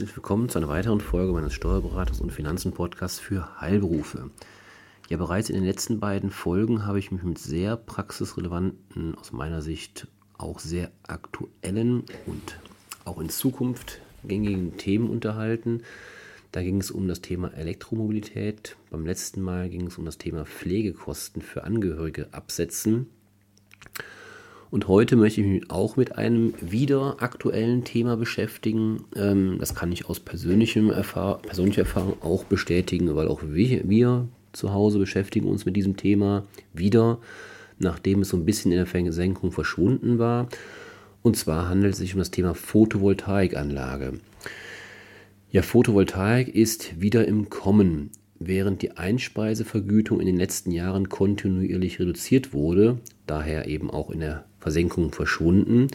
Herzlich willkommen zu einer weiteren Folge meines Steuerberaters und Finanzen-Podcasts für Heilberufe. Ja, bereits in den letzten beiden Folgen habe ich mich mit sehr praxisrelevanten, aus meiner Sicht auch sehr aktuellen und auch in Zukunft gängigen Themen unterhalten. Da ging es um das Thema Elektromobilität. Beim letzten Mal ging es um das Thema Pflegekosten für Angehörige absetzen. Und heute möchte ich mich auch mit einem wieder aktuellen Thema beschäftigen. Ähm, das kann ich aus persönlichem Erfahr persönlicher Erfahrung auch bestätigen, weil auch wir, wir zu Hause beschäftigen uns mit diesem Thema wieder, nachdem es so ein bisschen in der Versenkung verschwunden war. Und zwar handelt es sich um das Thema Photovoltaikanlage. Ja, Photovoltaik ist wieder im Kommen. Während die Einspeisevergütung in den letzten Jahren kontinuierlich reduziert wurde, daher eben auch in der Versenkung verschwunden,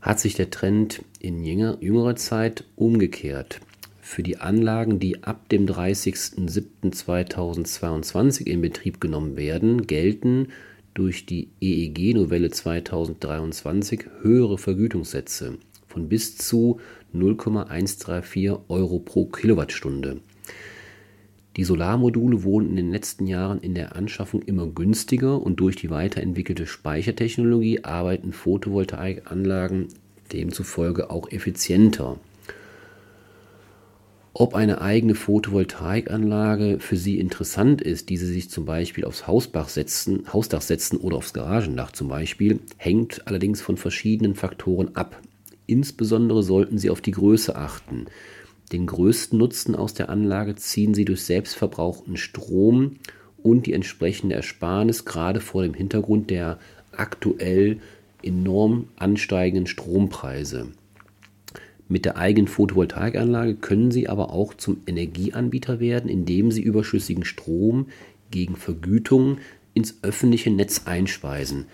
hat sich der Trend in jüngerer Zeit umgekehrt. Für die Anlagen, die ab dem 30.07.2022 in Betrieb genommen werden, gelten durch die EEG-Novelle 2023 höhere Vergütungssätze von bis zu 0,134 Euro pro Kilowattstunde. Die Solarmodule wurden in den letzten Jahren in der Anschaffung immer günstiger und durch die weiterentwickelte Speichertechnologie arbeiten Photovoltaikanlagen demzufolge auch effizienter. Ob eine eigene Photovoltaikanlage für Sie interessant ist, die Sie sich zum Beispiel aufs Hausdach setzen, Hausdach setzen oder aufs Garagendach zum Beispiel, hängt allerdings von verschiedenen Faktoren ab. Insbesondere sollten Sie auf die Größe achten. Den größten Nutzen aus der Anlage ziehen sie durch selbstverbrauchten Strom und die entsprechende Ersparnis, gerade vor dem Hintergrund der aktuell enorm ansteigenden Strompreise. Mit der eigenen Photovoltaikanlage können Sie aber auch zum Energieanbieter werden, indem Sie überschüssigen Strom gegen Vergütung ins öffentliche Netz einspeisen.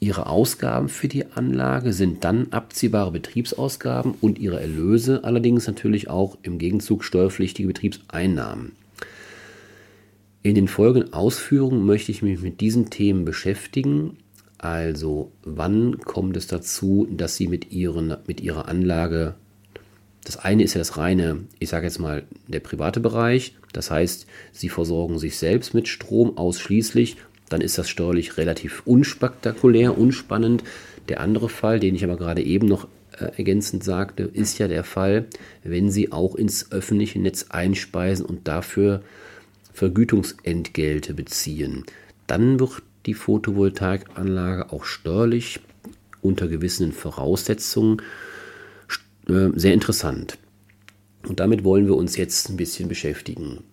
Ihre Ausgaben für die Anlage sind dann abziehbare Betriebsausgaben und Ihre Erlöse allerdings natürlich auch im Gegenzug steuerpflichtige Betriebseinnahmen. In den folgenden Ausführungen möchte ich mich mit diesen Themen beschäftigen. Also wann kommt es dazu, dass Sie mit, ihren, mit Ihrer Anlage, das eine ist ja das reine, ich sage jetzt mal, der private Bereich, das heißt, Sie versorgen sich selbst mit Strom ausschließlich dann ist das steuerlich relativ unspektakulär, unspannend. Der andere Fall, den ich aber gerade eben noch äh, ergänzend sagte, ist ja der Fall, wenn Sie auch ins öffentliche Netz einspeisen und dafür Vergütungsentgelte beziehen. Dann wird die Photovoltaikanlage auch steuerlich unter gewissen Voraussetzungen äh, sehr interessant. Und damit wollen wir uns jetzt ein bisschen beschäftigen.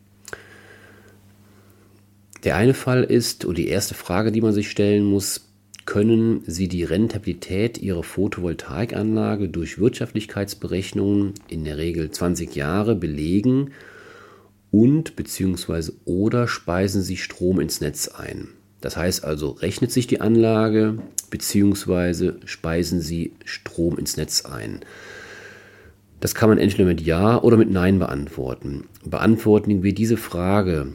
Der eine Fall ist, und die erste Frage, die man sich stellen muss, können Sie die Rentabilität Ihrer Photovoltaikanlage durch Wirtschaftlichkeitsberechnungen in der Regel 20 Jahre belegen und bzw. oder speisen Sie Strom ins Netz ein? Das heißt also, rechnet sich die Anlage bzw. speisen Sie Strom ins Netz ein? Das kann man entweder mit Ja oder mit Nein beantworten. Beantworten wir diese Frage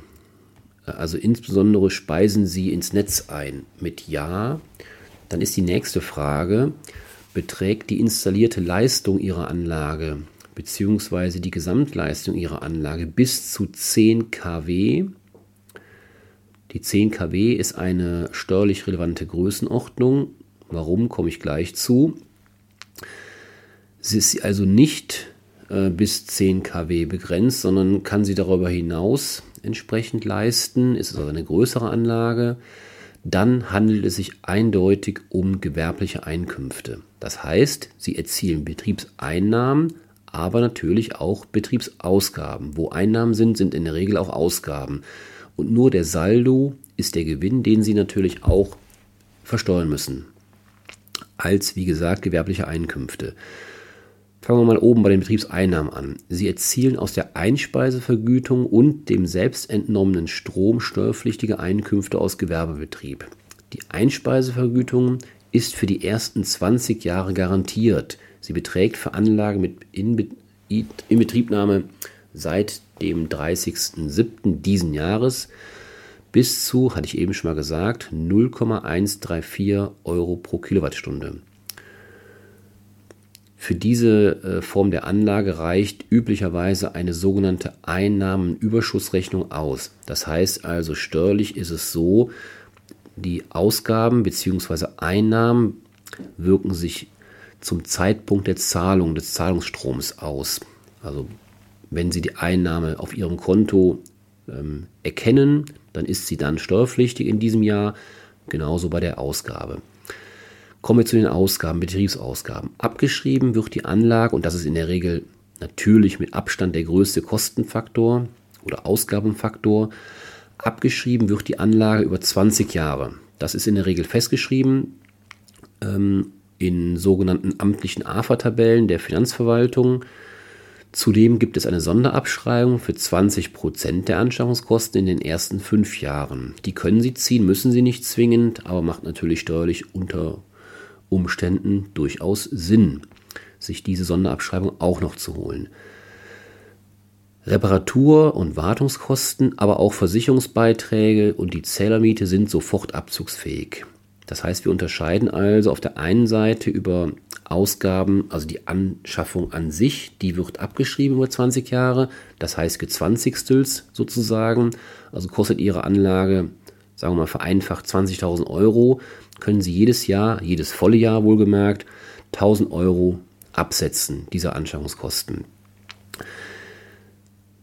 also insbesondere speisen Sie ins Netz ein mit Ja. Dann ist die nächste Frage, beträgt die installierte Leistung Ihrer Anlage bzw. die Gesamtleistung Ihrer Anlage bis zu 10 kW? Die 10 kW ist eine steuerlich relevante Größenordnung. Warum, komme ich gleich zu. Sie ist also nicht äh, bis 10 kW begrenzt, sondern kann sie darüber hinaus entsprechend leisten, ist es also eine größere Anlage, dann handelt es sich eindeutig um gewerbliche Einkünfte. Das heißt, sie erzielen Betriebseinnahmen, aber natürlich auch Betriebsausgaben. Wo Einnahmen sind, sind in der Regel auch Ausgaben. Und nur der Saldo ist der Gewinn, den sie natürlich auch versteuern müssen. Als, wie gesagt, gewerbliche Einkünfte. Fangen wir mal oben bei den Betriebseinnahmen an. Sie erzielen aus der Einspeisevergütung und dem selbst entnommenen Strom steuerpflichtige Einkünfte aus Gewerbebetrieb. Die Einspeisevergütung ist für die ersten 20 Jahre garantiert. Sie beträgt für Anlagen mit Inbetriebnahme seit dem 30.07. diesen Jahres bis zu, hatte ich eben schon mal gesagt, 0,134 Euro pro Kilowattstunde. Für diese äh, Form der Anlage reicht üblicherweise eine sogenannte Einnahmenüberschussrechnung aus. Das heißt also, steuerlich ist es so, die Ausgaben bzw. Einnahmen wirken sich zum Zeitpunkt der Zahlung des Zahlungsstroms aus. Also wenn Sie die Einnahme auf Ihrem Konto ähm, erkennen, dann ist sie dann steuerpflichtig in diesem Jahr, genauso bei der Ausgabe. Kommen wir zu den Ausgaben, Betriebsausgaben. Abgeschrieben wird die Anlage, und das ist in der Regel natürlich mit Abstand der größte Kostenfaktor oder Ausgabenfaktor, abgeschrieben wird die Anlage über 20 Jahre. Das ist in der Regel festgeschrieben ähm, in sogenannten amtlichen AFA-Tabellen der Finanzverwaltung. Zudem gibt es eine Sonderabschreibung für 20 Prozent der Anschaffungskosten in den ersten fünf Jahren. Die können Sie ziehen, müssen Sie nicht zwingend, aber macht natürlich steuerlich unter Umständen durchaus Sinn, sich diese Sonderabschreibung auch noch zu holen. Reparatur- und Wartungskosten, aber auch Versicherungsbeiträge und die Zählermiete sind sofort abzugsfähig. Das heißt, wir unterscheiden also auf der einen Seite über Ausgaben, also die Anschaffung an sich, die wird abgeschrieben über 20 Jahre, das heißt gezwanzigstels sozusagen, also kostet Ihre Anlage, sagen wir mal vereinfacht 20.000 Euro, können Sie jedes Jahr, jedes volle Jahr wohlgemerkt, 1000 Euro absetzen, dieser Anschaffungskosten.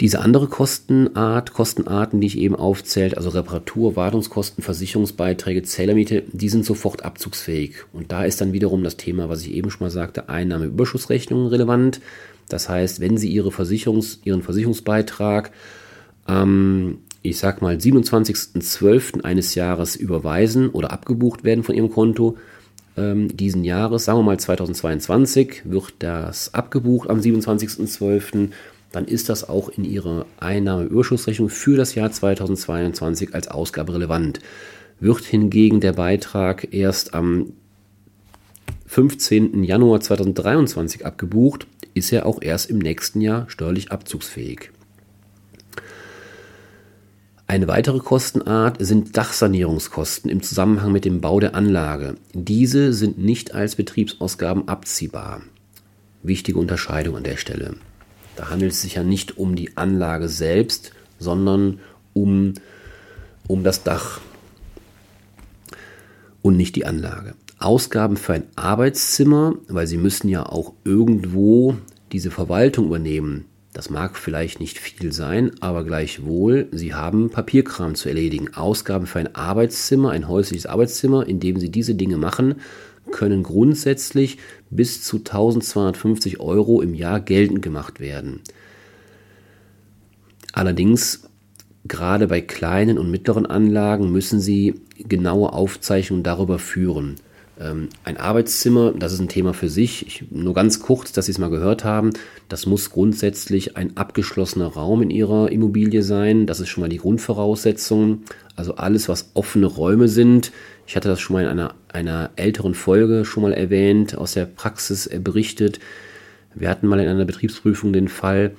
Diese andere Kostenart, Kostenarten, die ich eben aufzählt, also Reparatur, Wartungskosten, Versicherungsbeiträge, Zählermiete, die sind sofort abzugsfähig. Und da ist dann wiederum das Thema, was ich eben schon mal sagte, Einnahmeüberschussrechnungen relevant. Das heißt, wenn Sie Ihre Versicherungs-, Ihren Versicherungsbeitrag am, ich sag mal, 27.12. eines Jahres überweisen oder abgebucht werden von Ihrem Konto, ähm, diesen Jahres, sagen wir mal 2022, wird das abgebucht am 27.12 dann ist das auch in Ihrer Einnahmeüberschussrechnung für das Jahr 2022 als Ausgabe relevant. Wird hingegen der Beitrag erst am 15. Januar 2023 abgebucht, ist er auch erst im nächsten Jahr steuerlich abzugsfähig. Eine weitere Kostenart sind Dachsanierungskosten im Zusammenhang mit dem Bau der Anlage. Diese sind nicht als Betriebsausgaben abziehbar. Wichtige Unterscheidung an der Stelle. Da handelt es sich ja nicht um die Anlage selbst, sondern um, um das Dach und nicht die Anlage. Ausgaben für ein Arbeitszimmer, weil Sie müssen ja auch irgendwo diese Verwaltung übernehmen. Das mag vielleicht nicht viel sein, aber gleichwohl, Sie haben Papierkram zu erledigen. Ausgaben für ein Arbeitszimmer, ein häusliches Arbeitszimmer, in dem Sie diese Dinge machen, können grundsätzlich bis zu 1250 Euro im Jahr geltend gemacht werden. Allerdings, gerade bei kleinen und mittleren Anlagen müssen Sie genaue Aufzeichnungen darüber führen. Ähm, ein Arbeitszimmer, das ist ein Thema für sich. Ich, nur ganz kurz, dass Sie es mal gehört haben. Das muss grundsätzlich ein abgeschlossener Raum in Ihrer Immobilie sein. Das ist schon mal die Grundvoraussetzung. Also alles, was offene Räume sind. Ich hatte das schon mal in einer, einer älteren Folge schon mal erwähnt, aus der Praxis berichtet. Wir hatten mal in einer Betriebsprüfung den Fall,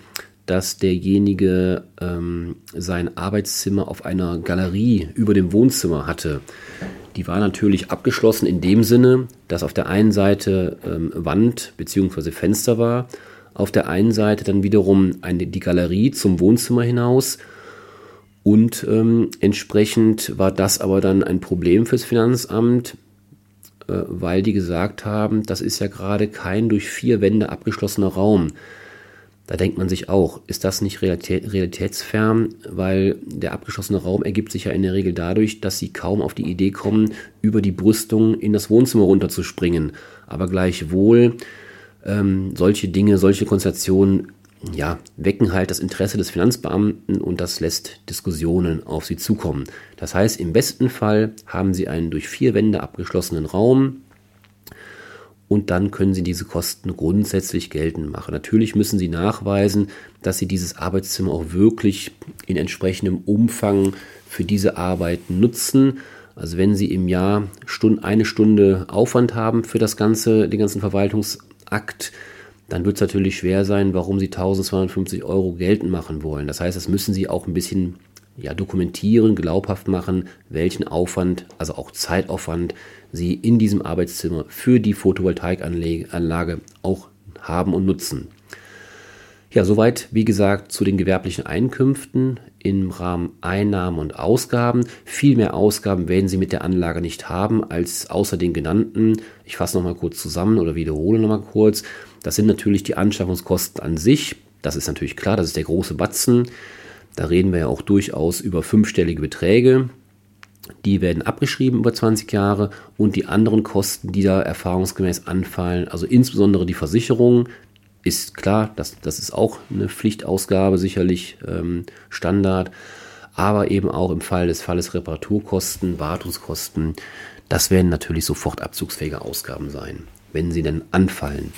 dass derjenige ähm, sein Arbeitszimmer auf einer Galerie über dem Wohnzimmer hatte. Die war natürlich abgeschlossen in dem Sinne, dass auf der einen Seite ähm, Wand bzw. Fenster war, auf der einen Seite dann wiederum eine, die Galerie zum Wohnzimmer hinaus und ähm, entsprechend war das aber dann ein Problem fürs Finanzamt, äh, weil die gesagt haben, das ist ja gerade kein durch vier Wände abgeschlossener Raum. Da denkt man sich auch, ist das nicht realitätsfern, weil der abgeschlossene Raum ergibt sich ja in der Regel dadurch, dass sie kaum auf die Idee kommen, über die Brüstung in das Wohnzimmer runterzuspringen. Aber gleichwohl ähm, solche Dinge, solche Konstellationen ja, wecken halt das Interesse des Finanzbeamten und das lässt Diskussionen auf sie zukommen. Das heißt, im besten Fall haben sie einen durch vier Wände abgeschlossenen Raum, und dann können Sie diese Kosten grundsätzlich geltend machen. Natürlich müssen Sie nachweisen, dass Sie dieses Arbeitszimmer auch wirklich in entsprechendem Umfang für diese Arbeit nutzen. Also wenn Sie im Jahr eine Stunde Aufwand haben für das ganze, den ganzen Verwaltungsakt, dann wird es natürlich schwer sein, warum Sie 1250 Euro geltend machen wollen. Das heißt, das müssen Sie auch ein bisschen ja, dokumentieren, glaubhaft machen, welchen Aufwand, also auch Zeitaufwand, Sie in diesem Arbeitszimmer für die Photovoltaikanlage auch haben und nutzen. Ja, soweit, wie gesagt, zu den gewerblichen Einkünften im Rahmen Einnahmen und Ausgaben. Viel mehr Ausgaben werden Sie mit der Anlage nicht haben als außer den genannten. Ich fasse nochmal kurz zusammen oder wiederhole nochmal kurz. Das sind natürlich die Anschaffungskosten an sich. Das ist natürlich klar, das ist der große Batzen. Da reden wir ja auch durchaus über fünfstellige Beträge. Die werden abgeschrieben über 20 Jahre und die anderen Kosten, die da erfahrungsgemäß anfallen, also insbesondere die Versicherung, ist klar, das, das ist auch eine Pflichtausgabe, sicherlich ähm, Standard, aber eben auch im Fall des Falles Reparaturkosten, Wartungskosten, das werden natürlich sofort abzugsfähige Ausgaben sein, wenn sie denn anfallen.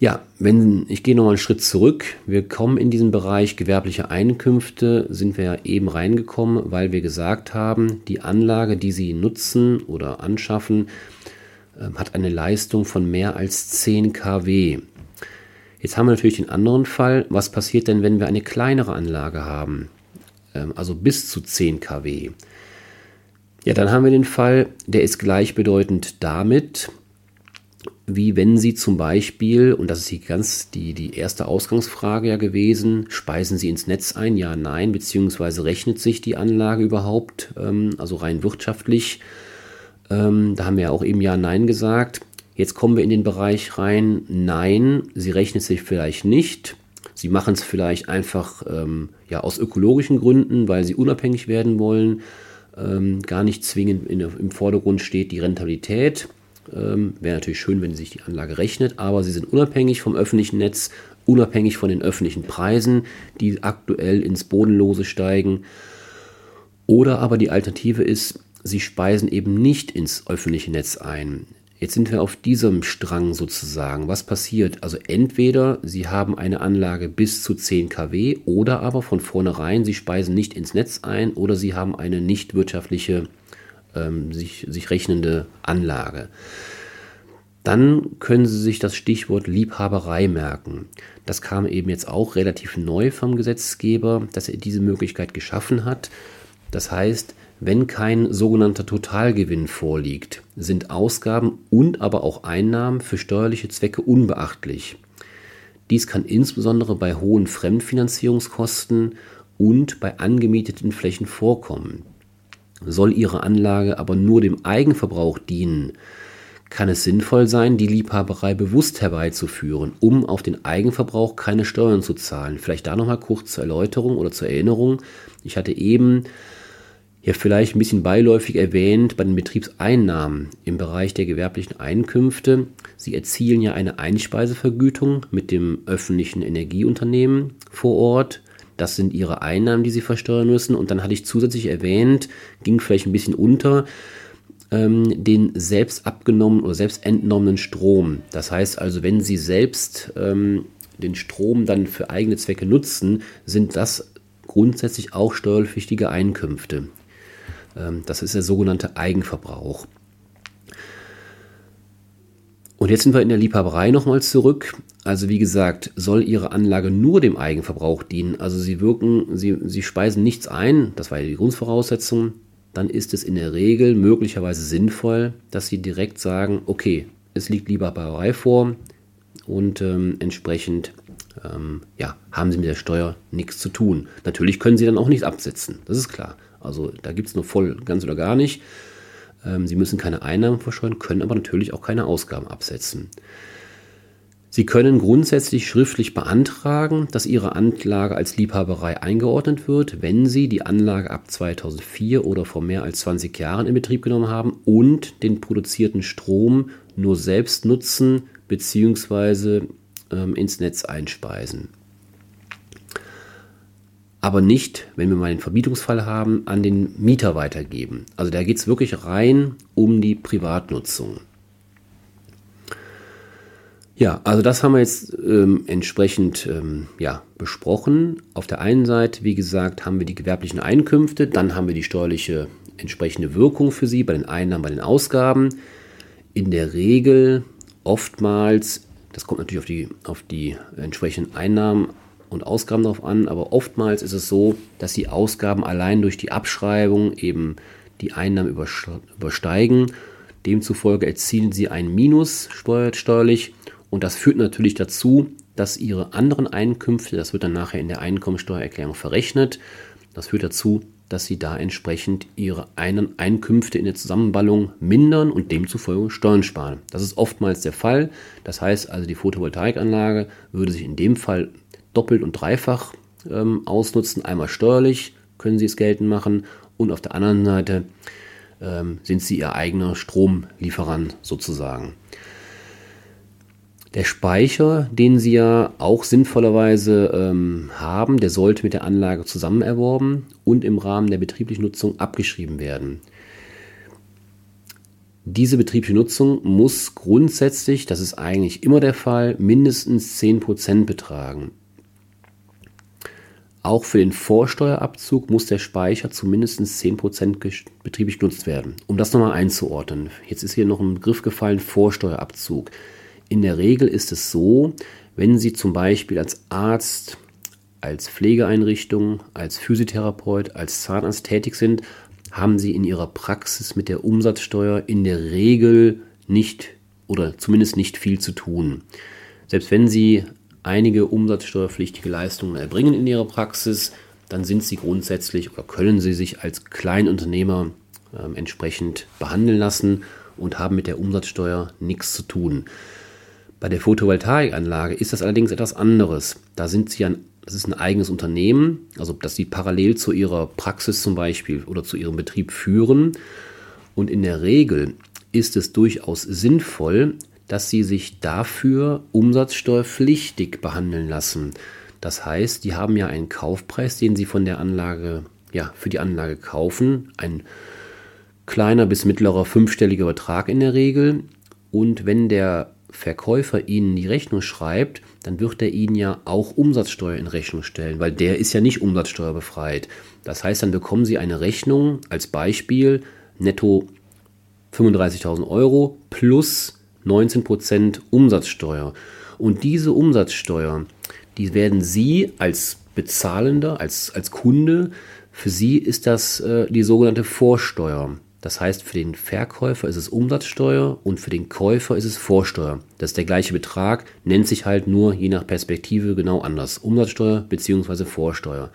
Ja, wenn ich gehe nochmal einen Schritt zurück. Wir kommen in diesen Bereich gewerbliche Einkünfte, sind wir ja eben reingekommen, weil wir gesagt haben, die Anlage, die Sie nutzen oder anschaffen, ähm, hat eine Leistung von mehr als 10 kW. Jetzt haben wir natürlich den anderen Fall. Was passiert denn, wenn wir eine kleinere Anlage haben? Ähm, also bis zu 10 kW. Ja, dann haben wir den Fall, der ist gleichbedeutend damit, wie wenn Sie zum Beispiel, und das ist die, ganz die, die erste Ausgangsfrage ja gewesen, speisen Sie ins Netz ein? Ja, nein, beziehungsweise rechnet sich die Anlage überhaupt, ähm, also rein wirtschaftlich? Ähm, da haben wir ja auch eben Ja, Nein gesagt. Jetzt kommen wir in den Bereich rein, nein, sie rechnet sich vielleicht nicht. Sie machen es vielleicht einfach ähm, ja, aus ökologischen Gründen, weil sie unabhängig werden wollen. Ähm, gar nicht zwingend in, im Vordergrund steht die Rentabilität. Ähm, Wäre natürlich schön, wenn sich die Anlage rechnet, aber sie sind unabhängig vom öffentlichen Netz, unabhängig von den öffentlichen Preisen, die aktuell ins Bodenlose steigen. Oder aber die Alternative ist, sie speisen eben nicht ins öffentliche Netz ein. Jetzt sind wir auf diesem Strang sozusagen. Was passiert? Also entweder Sie haben eine Anlage bis zu 10 kW oder aber von vornherein Sie speisen nicht ins Netz ein oder Sie haben eine nicht wirtschaftliche ähm, sich, sich rechnende Anlage. Dann können Sie sich das Stichwort Liebhaberei merken. Das kam eben jetzt auch relativ neu vom Gesetzgeber, dass er diese Möglichkeit geschaffen hat. Das heißt, wenn kein sogenannter Totalgewinn vorliegt, sind Ausgaben und aber auch Einnahmen für steuerliche Zwecke unbeachtlich. Dies kann insbesondere bei hohen Fremdfinanzierungskosten und bei angemieteten Flächen vorkommen. Soll Ihre Anlage aber nur dem Eigenverbrauch dienen, kann es sinnvoll sein, die Liebhaberei bewusst herbeizuführen, um auf den Eigenverbrauch keine Steuern zu zahlen. Vielleicht da nochmal kurz zur Erläuterung oder zur Erinnerung. Ich hatte eben ja vielleicht ein bisschen beiläufig erwähnt bei den Betriebseinnahmen im Bereich der gewerblichen Einkünfte. Sie erzielen ja eine Einspeisevergütung mit dem öffentlichen Energieunternehmen vor Ort das sind ihre Einnahmen, die sie versteuern müssen. Und dann hatte ich zusätzlich erwähnt, ging vielleicht ein bisschen unter, ähm, den selbst abgenommenen oder selbst entnommenen Strom. Das heißt also, wenn sie selbst ähm, den Strom dann für eigene Zwecke nutzen, sind das grundsätzlich auch steuerpflichtige Einkünfte. Ähm, das ist der sogenannte Eigenverbrauch. Und jetzt sind wir in der Liebhaberei nochmal zurück. Also wie gesagt, soll Ihre Anlage nur dem Eigenverbrauch dienen, also Sie wirken, Sie, Sie speisen nichts ein, das war ja die Grundvoraussetzung, dann ist es in der Regel möglicherweise sinnvoll, dass Sie direkt sagen, okay, es liegt Liebhaberei vor und ähm, entsprechend ähm, ja, haben Sie mit der Steuer nichts zu tun. Natürlich können Sie dann auch nichts absetzen, das ist klar. Also da gibt es nur voll, ganz oder gar nicht. Ähm, Sie müssen keine Einnahmen versteuern, können aber natürlich auch keine Ausgaben absetzen. Sie können grundsätzlich schriftlich beantragen, dass Ihre Anlage als Liebhaberei eingeordnet wird, wenn Sie die Anlage ab 2004 oder vor mehr als 20 Jahren in Betrieb genommen haben und den produzierten Strom nur selbst nutzen bzw. Ähm, ins Netz einspeisen aber nicht, wenn wir mal den Vermietungsfall haben, an den Mieter weitergeben. Also da geht es wirklich rein um die Privatnutzung. Ja, also das haben wir jetzt ähm, entsprechend ähm, ja, besprochen. Auf der einen Seite, wie gesagt, haben wir die gewerblichen Einkünfte, dann haben wir die steuerliche entsprechende Wirkung für sie bei den Einnahmen, bei den Ausgaben. In der Regel oftmals, das kommt natürlich auf die, auf die entsprechenden Einnahmen und Ausgaben darauf an, aber oftmals ist es so, dass die Ausgaben allein durch die Abschreibung eben die Einnahmen übersteigen. Demzufolge erzielen Sie ein Minus steuerlich und das führt natürlich dazu, dass Ihre anderen Einkünfte, das wird dann nachher in der Einkommensteuererklärung verrechnet, das führt dazu, dass Sie da entsprechend Ihre Einkünfte in der Zusammenballung mindern und demzufolge Steuern sparen. Das ist oftmals der Fall. Das heißt also, die Photovoltaikanlage würde sich in dem Fall doppelt und dreifach ähm, ausnutzen. Einmal steuerlich können Sie es geltend machen und auf der anderen Seite ähm, sind Sie Ihr eigener Stromlieferant sozusagen. Der Speicher, den Sie ja auch sinnvollerweise ähm, haben, der sollte mit der Anlage zusammen erworben und im Rahmen der betrieblichen Nutzung abgeschrieben werden. Diese betriebliche Nutzung muss grundsätzlich, das ist eigentlich immer der Fall, mindestens 10% betragen. Auch für den Vorsteuerabzug muss der Speicher zu mindestens 10% betrieblich genutzt werden. Um das nochmal einzuordnen, jetzt ist hier noch ein Begriff gefallen, Vorsteuerabzug. In der Regel ist es so, wenn Sie zum Beispiel als Arzt, als Pflegeeinrichtung, als Physiotherapeut, als Zahnarzt tätig sind, haben Sie in Ihrer Praxis mit der Umsatzsteuer in der Regel nicht oder zumindest nicht viel zu tun. Selbst wenn Sie einige umsatzsteuerpflichtige Leistungen erbringen in Ihrer Praxis, dann sind Sie grundsätzlich oder können Sie sich als Kleinunternehmer äh, entsprechend behandeln lassen und haben mit der Umsatzsteuer nichts zu tun. Bei der Photovoltaikanlage ist das allerdings etwas anderes. Da sind sie ein, das ist ein eigenes Unternehmen, also dass sie parallel zu ihrer Praxis zum Beispiel oder zu ihrem Betrieb führen. Und in der Regel ist es durchaus sinnvoll, dass sie sich dafür umsatzsteuerpflichtig behandeln lassen. Das heißt, die haben ja einen Kaufpreis, den sie von der Anlage, ja, für die Anlage kaufen. Ein kleiner bis mittlerer fünfstelliger Betrag in der Regel. Und wenn der Verkäufer Ihnen die Rechnung schreibt, dann wird er Ihnen ja auch Umsatzsteuer in Rechnung stellen, weil der ist ja nicht umsatzsteuerbefreit. Das heißt, dann bekommen Sie eine Rechnung als Beispiel netto 35.000 Euro plus 19% Umsatzsteuer. Und diese Umsatzsteuer, die werden Sie als Bezahlender, als, als Kunde, für Sie ist das äh, die sogenannte Vorsteuer. Das heißt, für den Verkäufer ist es Umsatzsteuer und für den Käufer ist es Vorsteuer. Das ist der gleiche Betrag, nennt sich halt nur je nach Perspektive genau anders. Umsatzsteuer bzw. Vorsteuer.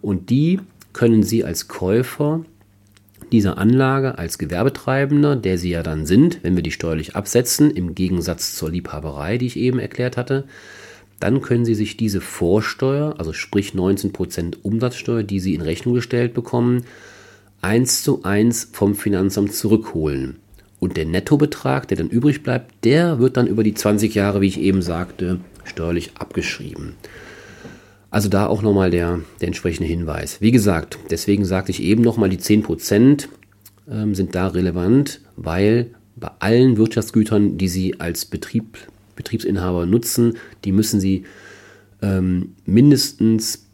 Und die können Sie als Käufer dieser Anlage als Gewerbetreibender, der Sie ja dann sind, wenn wir die steuerlich absetzen, im Gegensatz zur Liebhaberei, die ich eben erklärt hatte, dann können Sie sich diese Vorsteuer, also sprich 19% Umsatzsteuer, die Sie in Rechnung gestellt bekommen, eins zu eins vom Finanzamt zurückholen. Und der Nettobetrag, der dann übrig bleibt, der wird dann über die 20 Jahre, wie ich eben sagte, steuerlich abgeschrieben. Also da auch nochmal der, der entsprechende Hinweis. Wie gesagt, deswegen sagte ich eben nochmal, die 10% ähm, sind da relevant, weil bei allen Wirtschaftsgütern, die Sie als Betrieb, Betriebsinhaber nutzen, die müssen Sie ähm, mindestens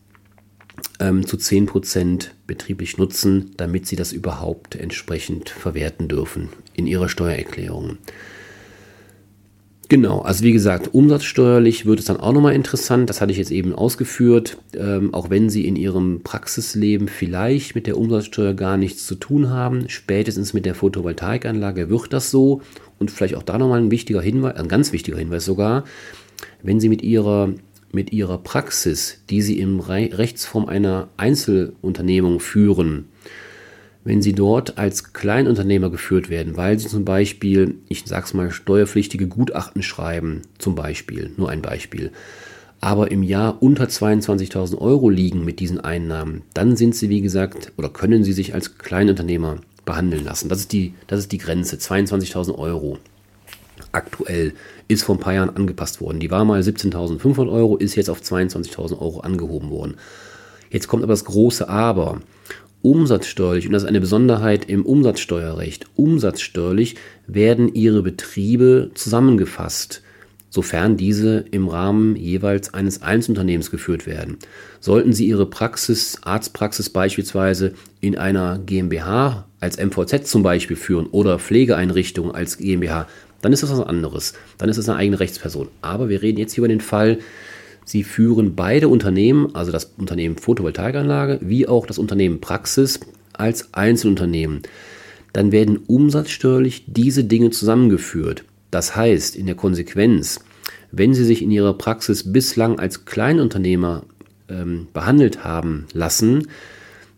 ähm, zu 10% betrieblich nutzen, damit sie das überhaupt entsprechend verwerten dürfen in ihrer Steuererklärung. Genau, also wie gesagt, umsatzsteuerlich wird es dann auch nochmal interessant, das hatte ich jetzt eben ausgeführt, ähm, auch wenn Sie in Ihrem Praxisleben vielleicht mit der Umsatzsteuer gar nichts zu tun haben, spätestens mit der Photovoltaikanlage wird das so. Und vielleicht auch da nochmal ein wichtiger Hinweis, ein ganz wichtiger Hinweis sogar, wenn Sie mit Ihrer mit ihrer Praxis, die sie in Rechtsform einer Einzelunternehmung führen, wenn sie dort als Kleinunternehmer geführt werden, weil sie zum Beispiel, ich sag's mal, steuerpflichtige Gutachten schreiben, zum Beispiel, nur ein Beispiel, aber im Jahr unter 22.000 Euro liegen mit diesen Einnahmen, dann sind sie, wie gesagt, oder können sie sich als Kleinunternehmer behandeln lassen. Das ist die, das ist die Grenze, 22.000 Euro aktuell ist vor ein paar Jahren angepasst worden. Die war mal 17.500 Euro, ist jetzt auf 22.000 Euro angehoben worden. Jetzt kommt aber das große Aber. Umsatzsteuerlich, und das ist eine Besonderheit im Umsatzsteuerrecht, umsatzsteuerlich werden Ihre Betriebe zusammengefasst, sofern diese im Rahmen jeweils eines Einzelunternehmens geführt werden. Sollten Sie Ihre Praxis, Arztpraxis beispielsweise in einer GmbH als MVZ zum Beispiel führen oder Pflegeeinrichtung als GmbH, dann ist das was anderes. Dann ist es eine eigene Rechtsperson. Aber wir reden jetzt hier über den Fall, Sie führen beide Unternehmen, also das Unternehmen Photovoltaikanlage wie auch das Unternehmen Praxis, als Einzelunternehmen. dann werden umsatzsteuerlich diese Dinge zusammengeführt. Das heißt, in der Konsequenz, wenn Sie sich in Ihrer Praxis bislang als Kleinunternehmer ähm, behandelt haben lassen,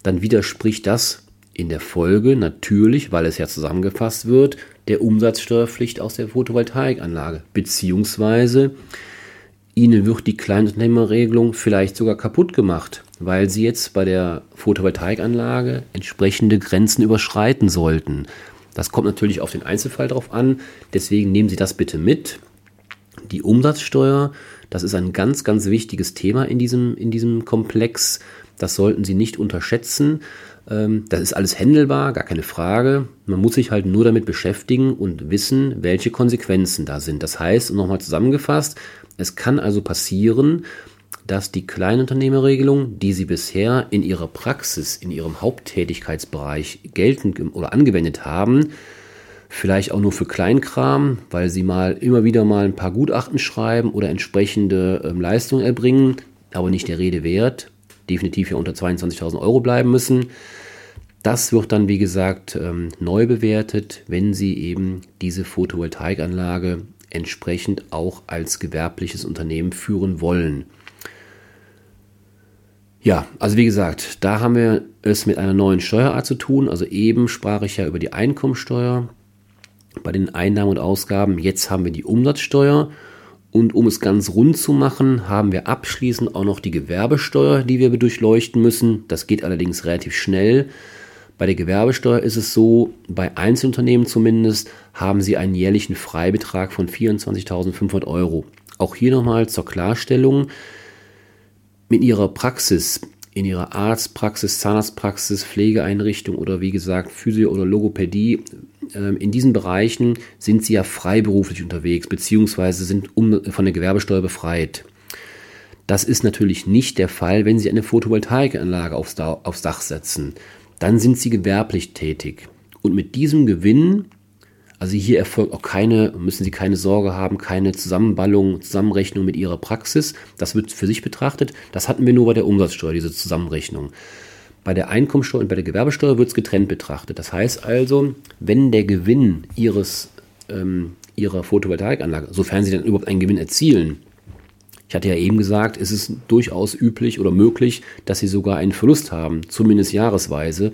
dann widerspricht das in der Folge natürlich, weil es ja zusammengefasst wird, der Umsatzsteuerpflicht aus der Photovoltaikanlage. Beziehungsweise Ihnen wird die Kleinunternehmerregelung vielleicht sogar kaputt gemacht, weil Sie jetzt bei der Photovoltaikanlage entsprechende Grenzen überschreiten sollten. Das kommt natürlich auf den Einzelfall drauf an, deswegen nehmen Sie das bitte mit. Die Umsatzsteuer, das ist ein ganz, ganz wichtiges Thema in diesem, in diesem Komplex. Das sollten Sie nicht unterschätzen. Ähm, das ist alles händelbar, gar keine Frage. Man muss sich halt nur damit beschäftigen und wissen, welche Konsequenzen da sind. Das heißt, nochmal zusammengefasst, es kann also passieren, dass die Kleinunternehmerregelung, die Sie bisher in Ihrer Praxis, in Ihrem Haupttätigkeitsbereich geltend oder angewendet haben, vielleicht auch nur für Kleinkram, weil Sie mal immer wieder mal ein paar Gutachten schreiben oder entsprechende ähm, Leistungen erbringen, aber nicht der Rede wert, definitiv ja unter 22.000 Euro bleiben müssen. Das wird dann, wie gesagt, ähm, neu bewertet, wenn Sie eben diese Photovoltaikanlage entsprechend auch als gewerbliches Unternehmen führen wollen. Ja, also wie gesagt, da haben wir es mit einer neuen Steuerart zu tun. Also eben sprach ich ja über die Einkommensteuer bei den Einnahmen und Ausgaben. Jetzt haben wir die Umsatzsteuer. Und um es ganz rund zu machen, haben wir abschließend auch noch die Gewerbesteuer, die wir durchleuchten müssen. Das geht allerdings relativ schnell. Bei der Gewerbesteuer ist es so, bei Einzelunternehmen zumindest, haben sie einen jährlichen Freibetrag von 24.500 Euro. Auch hier nochmal zur Klarstellung, mit ihrer Praxis, in ihrer Arztpraxis, Zahnarztpraxis, Pflegeeinrichtung oder wie gesagt Physio- oder Logopädie, in diesen Bereichen sind sie ja freiberuflich unterwegs, beziehungsweise sind von der Gewerbesteuer befreit. Das ist natürlich nicht der Fall, wenn Sie eine Photovoltaikanlage aufs Dach setzen dann sind sie gewerblich tätig. Und mit diesem Gewinn, also hier erfolgt auch keine, müssen Sie keine Sorge haben, keine Zusammenballung, Zusammenrechnung mit Ihrer Praxis. Das wird für sich betrachtet. Das hatten wir nur bei der Umsatzsteuer, diese Zusammenrechnung. Bei der Einkommensteuer und bei der Gewerbesteuer wird es getrennt betrachtet. Das heißt also, wenn der Gewinn Ihres, ähm, Ihrer Photovoltaikanlage, sofern Sie dann überhaupt einen Gewinn erzielen, ich hatte ja eben gesagt, es ist durchaus üblich oder möglich, dass sie sogar einen Verlust haben, zumindest jahresweise.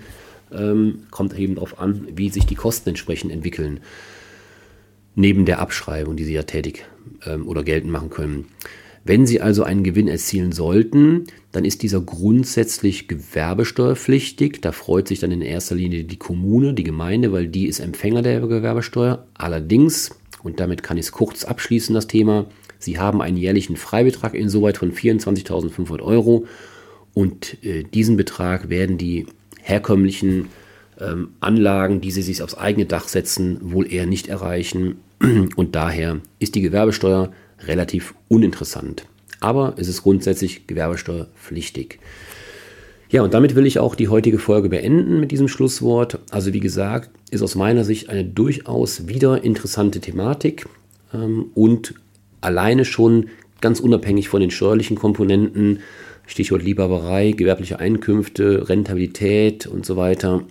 Ähm, kommt eben darauf an, wie sich die Kosten entsprechend entwickeln. Neben der Abschreibung, die sie ja tätig ähm, oder geltend machen können. Wenn Sie also einen Gewinn erzielen sollten, dann ist dieser grundsätzlich gewerbesteuerpflichtig. Da freut sich dann in erster Linie die Kommune, die Gemeinde, weil die ist Empfänger der Gewerbesteuer. Allerdings, und damit kann ich es kurz abschließen, das Thema, Sie haben einen jährlichen Freibetrag insoweit von 24.500 Euro und äh, diesen Betrag werden die herkömmlichen ähm, Anlagen, die Sie sich aufs eigene Dach setzen, wohl eher nicht erreichen und daher ist die Gewerbesteuer relativ uninteressant. Aber es ist grundsätzlich gewerbesteuerpflichtig. Ja, und damit will ich auch die heutige Folge beenden mit diesem Schlusswort. Also wie gesagt, ist aus meiner Sicht eine durchaus wieder interessante Thematik ähm, und alleine schon ganz unabhängig von den steuerlichen Komponenten, Stichwort Liebhaberei, gewerbliche Einkünfte, Rentabilität und so weiter.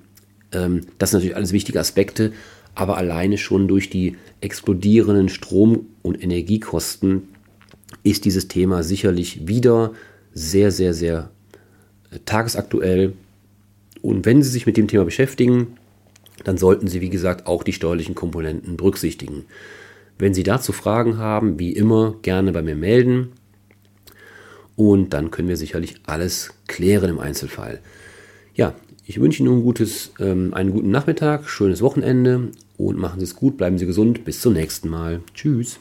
Ähm, das sind natürlich alles wichtige Aspekte, aber alleine schon durch die explodierenden Strom- und Energiekosten ist dieses Thema sicherlich wieder sehr, sehr, sehr äh, tagesaktuell. Und wenn Sie sich mit dem Thema beschäftigen, dann sollten Sie, wie gesagt, auch die steuerlichen Komponenten berücksichtigen. Wenn Sie dazu Fragen haben, wie immer, gerne bei mir melden. Und dann können wir sicherlich alles klären im Einzelfall. Ja, ich wünsche Ihnen ein gutes, ähm, einen guten Nachmittag, schönes Wochenende und machen Sie es gut, bleiben Sie gesund. Bis zum nächsten Mal. Tschüss.